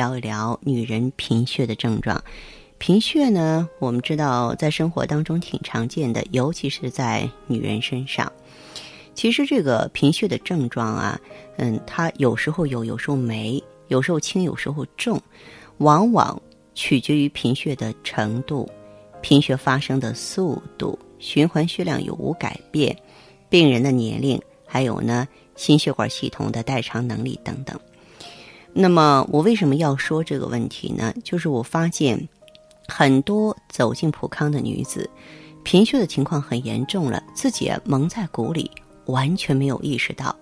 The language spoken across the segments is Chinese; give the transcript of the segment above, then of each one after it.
聊一聊女人贫血的症状。贫血呢，我们知道在生活当中挺常见的，尤其是在女人身上。其实这个贫血的症状啊，嗯，它有时候有，有时候没，有时候轻，有时候重，往往取决于贫血的程度、贫血发生的速度、循环血量有无改变、病人的年龄，还有呢心血管系统的代偿能力等等。那么我为什么要说这个问题呢？就是我发现很多走进普康的女子，贫血的情况很严重了，自己蒙在鼓里，完全没有意识到。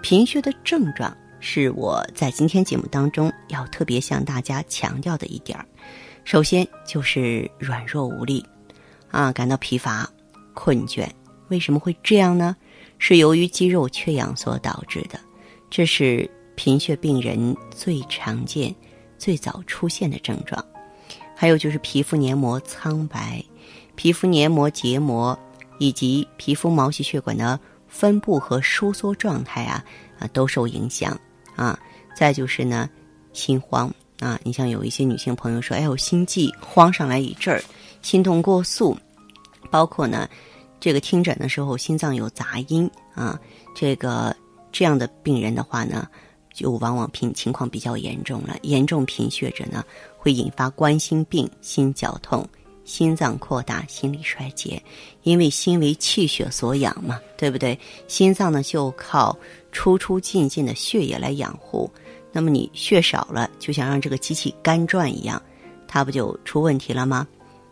贫血的症状是我在今天节目当中要特别向大家强调的一点儿。首先就是软弱无力，啊，感到疲乏、困倦。为什么会这样呢？是由于肌肉缺氧所导致的。这是。贫血病人最常见、最早出现的症状，还有就是皮肤黏膜苍白、皮肤黏膜结膜以及皮肤毛细血管的分布和收缩状态啊啊都受影响啊。再就是呢，心慌啊，你像有一些女性朋友说，哎，我心悸慌上来一阵儿，心动过速，包括呢，这个听诊的时候心脏有杂音啊，这个这样的病人的话呢。就往往贫情况比较严重了，严重贫血者呢，会引发冠心病、心绞痛、心脏扩大、心力衰竭。因为心为气血所养嘛，对不对？心脏呢就靠出出进进的血液来养护。那么你血少了，就想让这个机器干转一样，它不就出问题了吗？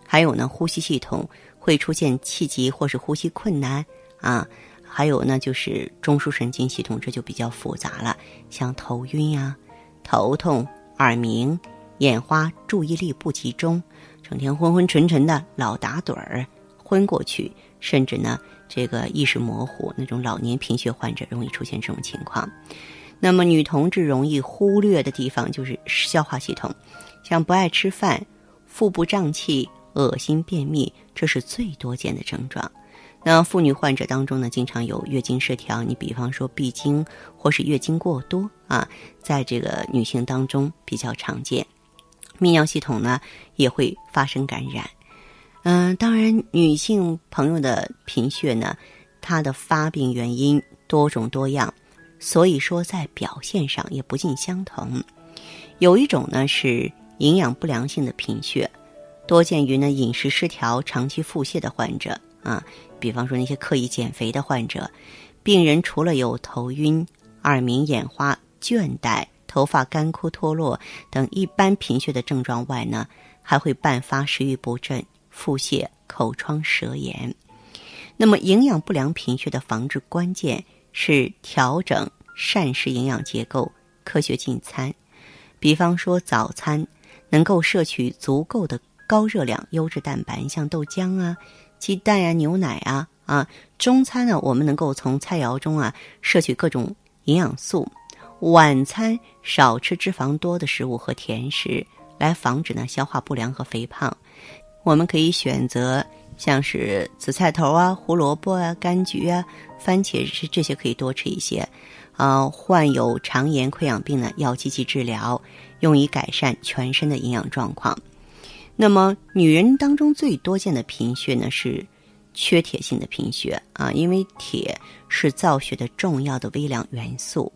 还有呢，呼吸系统会出现气急或是呼吸困难啊。还有呢，就是中枢神经系统，这就比较复杂了，像头晕呀、头痛、耳鸣、眼花、注意力不集中，整天昏昏沉沉的，老打盹儿、昏过去，甚至呢，这个意识模糊，那种老年贫血患者容易出现这种情况。那么女同志容易忽略的地方就是消化系统，像不爱吃饭、腹部胀气、恶心、便秘，这是最多见的症状。那妇女患者当中呢，经常有月经失调，你比方说闭经或是月经过多啊，在这个女性当中比较常见。泌尿系统呢也会发生感染。嗯，当然，女性朋友的贫血呢，它的发病原因多种多样，所以说在表现上也不尽相同。有一种呢是营养不良性的贫血，多见于呢饮食失调、长期腹泻的患者啊。比方说那些刻意减肥的患者，病人除了有头晕、耳鸣、眼花、倦怠、头发干枯脱落等一般贫血的症状外呢，还会伴发食欲不振、腹泻、口疮、舌炎。那么，营养不良贫血的防治关键是调整膳食营养结构，科学进餐。比方说，早餐能够摄取足够的高热量优质蛋白，像豆浆啊。鸡蛋呀，牛奶啊，啊，中餐呢，我们能够从菜肴中啊摄取各种营养素。晚餐少吃脂肪多的食物和甜食，来防止呢消化不良和肥胖。我们可以选择像是紫菜头啊、胡萝卜啊、柑橘啊、番茄这这些可以多吃一些。啊，患有肠炎、溃疡病呢，要积极治疗，用以改善全身的营养状况。那么，女人当中最多见的贫血呢是缺铁性的贫血啊，因为铁是造血的重要的微量元素，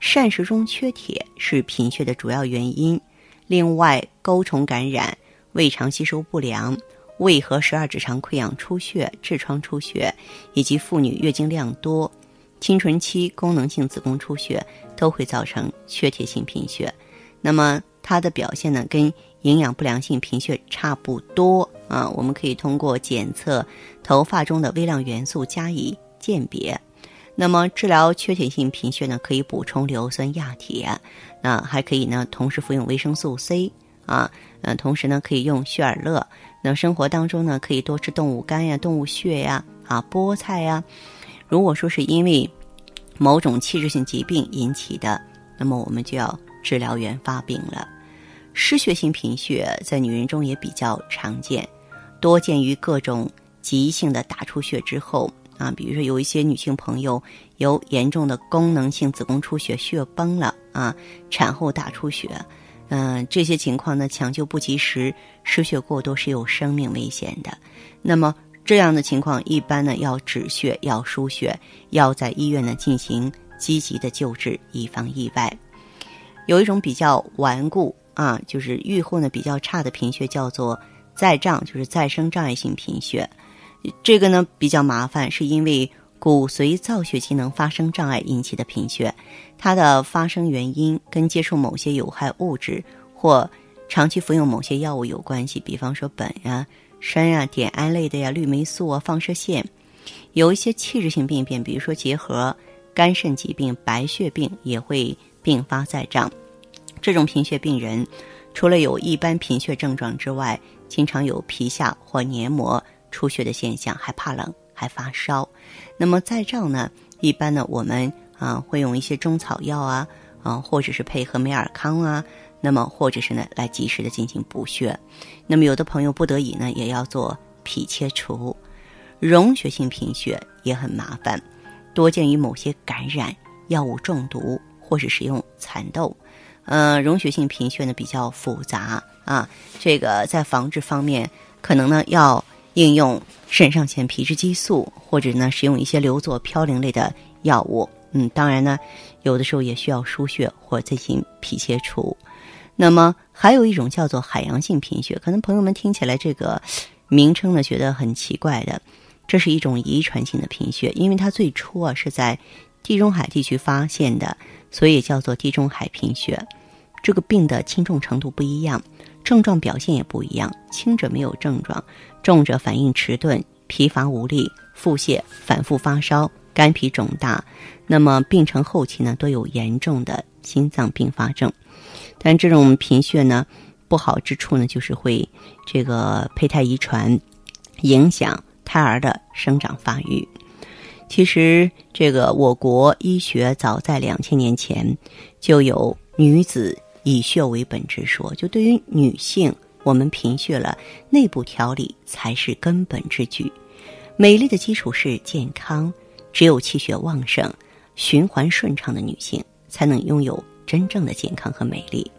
膳食中缺铁是贫血的主要原因。另外，钩虫感染、胃肠吸收不良、胃和十二指肠溃疡出血、痔疮出血，以及妇女月经量多、青春期功能性子宫出血，都会造成缺铁性贫血。那么它的表现呢，跟营养不良性贫血差不多啊。我们可以通过检测头发中的微量元素加以鉴别。那么治疗缺铁性贫血呢，可以补充硫酸亚铁，那还可以呢，同时服用维生素 C 啊，嗯，同时呢，可以用血尔乐。那生活当中呢，可以多吃动物肝呀、动物血呀、啊菠菜呀。如果说是因为某种器质性疾病引起的，那么我们就要治疗原发病了。失血性贫血在女人中也比较常见，多见于各种急性的大出血之后。啊，比如说有一些女性朋友有严重的功能性子宫出血，血崩了啊，产后大出血，嗯，这些情况呢，抢救不及时，失血过多是有生命危险的。那么这样的情况，一般呢要止血，要输血，要在医院呢进行积极的救治，以防意外。有一种比较顽固啊，就是愈后呢比较差的贫血，叫做再障，就是再生障碍性贫血。这个呢比较麻烦，是因为骨髓造血机能发生障碍引起的贫血，它的发生原因跟接触某些有害物质或长期服用某些药物有关系，比方说苯呀、砷啊、碘胺类的呀、氯霉素啊、放射线。有一些器质性病变，比如说结核、肝肾疾病、白血病也会并发再障。这种贫血病人，除了有一般贫血症状之外，经常有皮下或黏膜。出血的现象，还怕冷，还发烧。那么再照呢？一般呢，我们啊会用一些中草药啊，啊或者是配合美尔康啊，那么或者是呢来及时的进行补血。那么有的朋友不得已呢，也要做脾切除。溶血性贫血也很麻烦，多见于某些感染、药物中毒或是使用蚕豆。呃，溶血性贫血呢比较复杂啊，这个在防治方面可能呢要。应用肾上腺皮质激素，或者呢使用一些硫唑嘌呤类的药物。嗯，当然呢，有的时候也需要输血或进行脾切除。那么还有一种叫做海洋性贫血，可能朋友们听起来这个名称呢觉得很奇怪的，这是一种遗传性的贫血，因为它最初啊是在地中海地区发现的，所以叫做地中海贫血。这个病的轻重程度不一样。症状表现也不一样，轻者没有症状，重者反应迟钝、疲乏无力、腹泻、反复发烧、肝脾肿大。那么病程后期呢，都有严重的心脏并发症。但这种贫血呢，不好之处呢，就是会这个胚胎遗传，影响胎儿的生长发育。其实，这个我国医学早在两千年前就有女子。以血为本之说，就对于女性，我们贫血了，内部调理才是根本之举。美丽的基础是健康，只有气血旺盛、循环顺畅的女性，才能拥有真正的健康和美丽。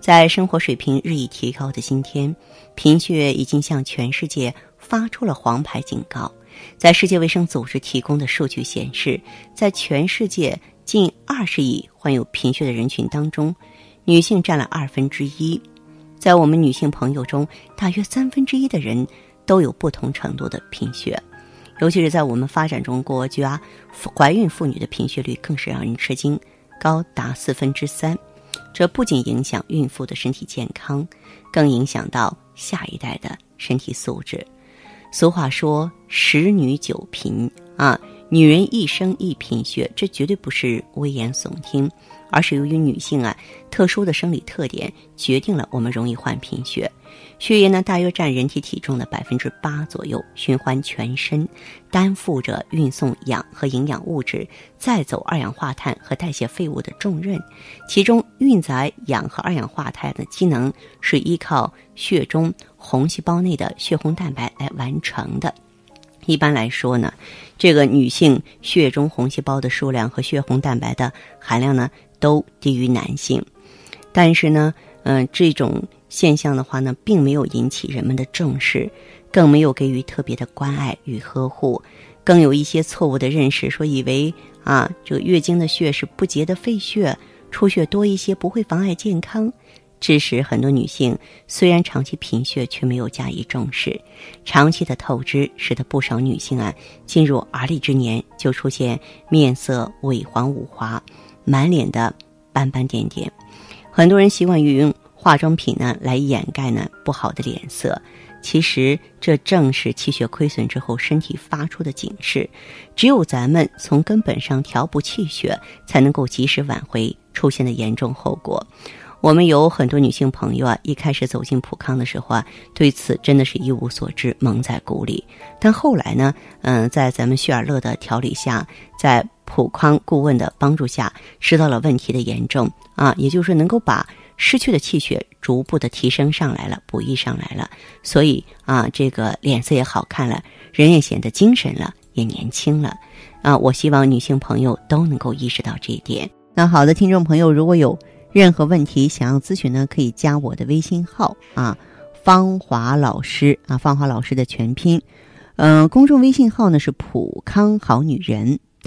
在生活水平日益提高的今天，贫血已经向全世界发出了黄牌警告。在世界卫生组织提供的数据显示，在全世界近二十亿患有贫血的人群当中，女性占了二分之一，在我们女性朋友中，大约三分之一的人都有不同程度的贫血，尤其是在我们发展中国家，怀孕妇女的贫血率更是让人吃惊，高达四分之三。这不仅影响孕妇的身体健康，更影响到下一代的身体素质。俗话说“十女九贫”啊。女人一生一贫血，这绝对不是危言耸听，而是由于女性啊特殊的生理特点决定了我们容易患贫血。血液呢大约占人体体重的百分之八左右，循环全身，担负着运送氧和营养物质、再走二氧化碳和代谢废物的重任。其中运载氧和二氧化碳的机能是依靠血中红细胞内的血红蛋白来完成的。一般来说呢，这个女性血中红细胞的数量和血红蛋白的含量呢都低于男性，但是呢，嗯，这种现象的话呢，并没有引起人们的重视，更没有给予特别的关爱与呵护，更有一些错误的认识，说以为啊，这个月经的血是不洁的废血，出血多一些不会妨碍健康，致使很多女性虽然长期贫血，却没有加以重视。长期的透支，使得不少女性啊，进入而立之年就出现面色萎黄无华，满脸的斑斑点点。很多人习惯于用化妆品呢来掩盖呢不好的脸色。其实这正是气血亏损之后身体发出的警示，只有咱们从根本上调补气血，才能够及时挽回出现的严重后果。我们有很多女性朋友啊，一开始走进普康的时候啊，对此真的是一无所知，蒙在鼓里。但后来呢，嗯，在咱们旭尔乐的调理下，在普康顾问的帮助下，知道了问题的严重啊，也就是能够把。失去的气血逐步的提升上来了，补益上来了，所以啊，这个脸色也好看了，人也显得精神了，也年轻了，啊，我希望女性朋友都能够意识到这一点。那好的，听众朋友，如果有任何问题想要咨询呢，可以加我的微信号啊，芳华老师啊，芳华老师的全拼，嗯，公众微信号呢是普康好女人。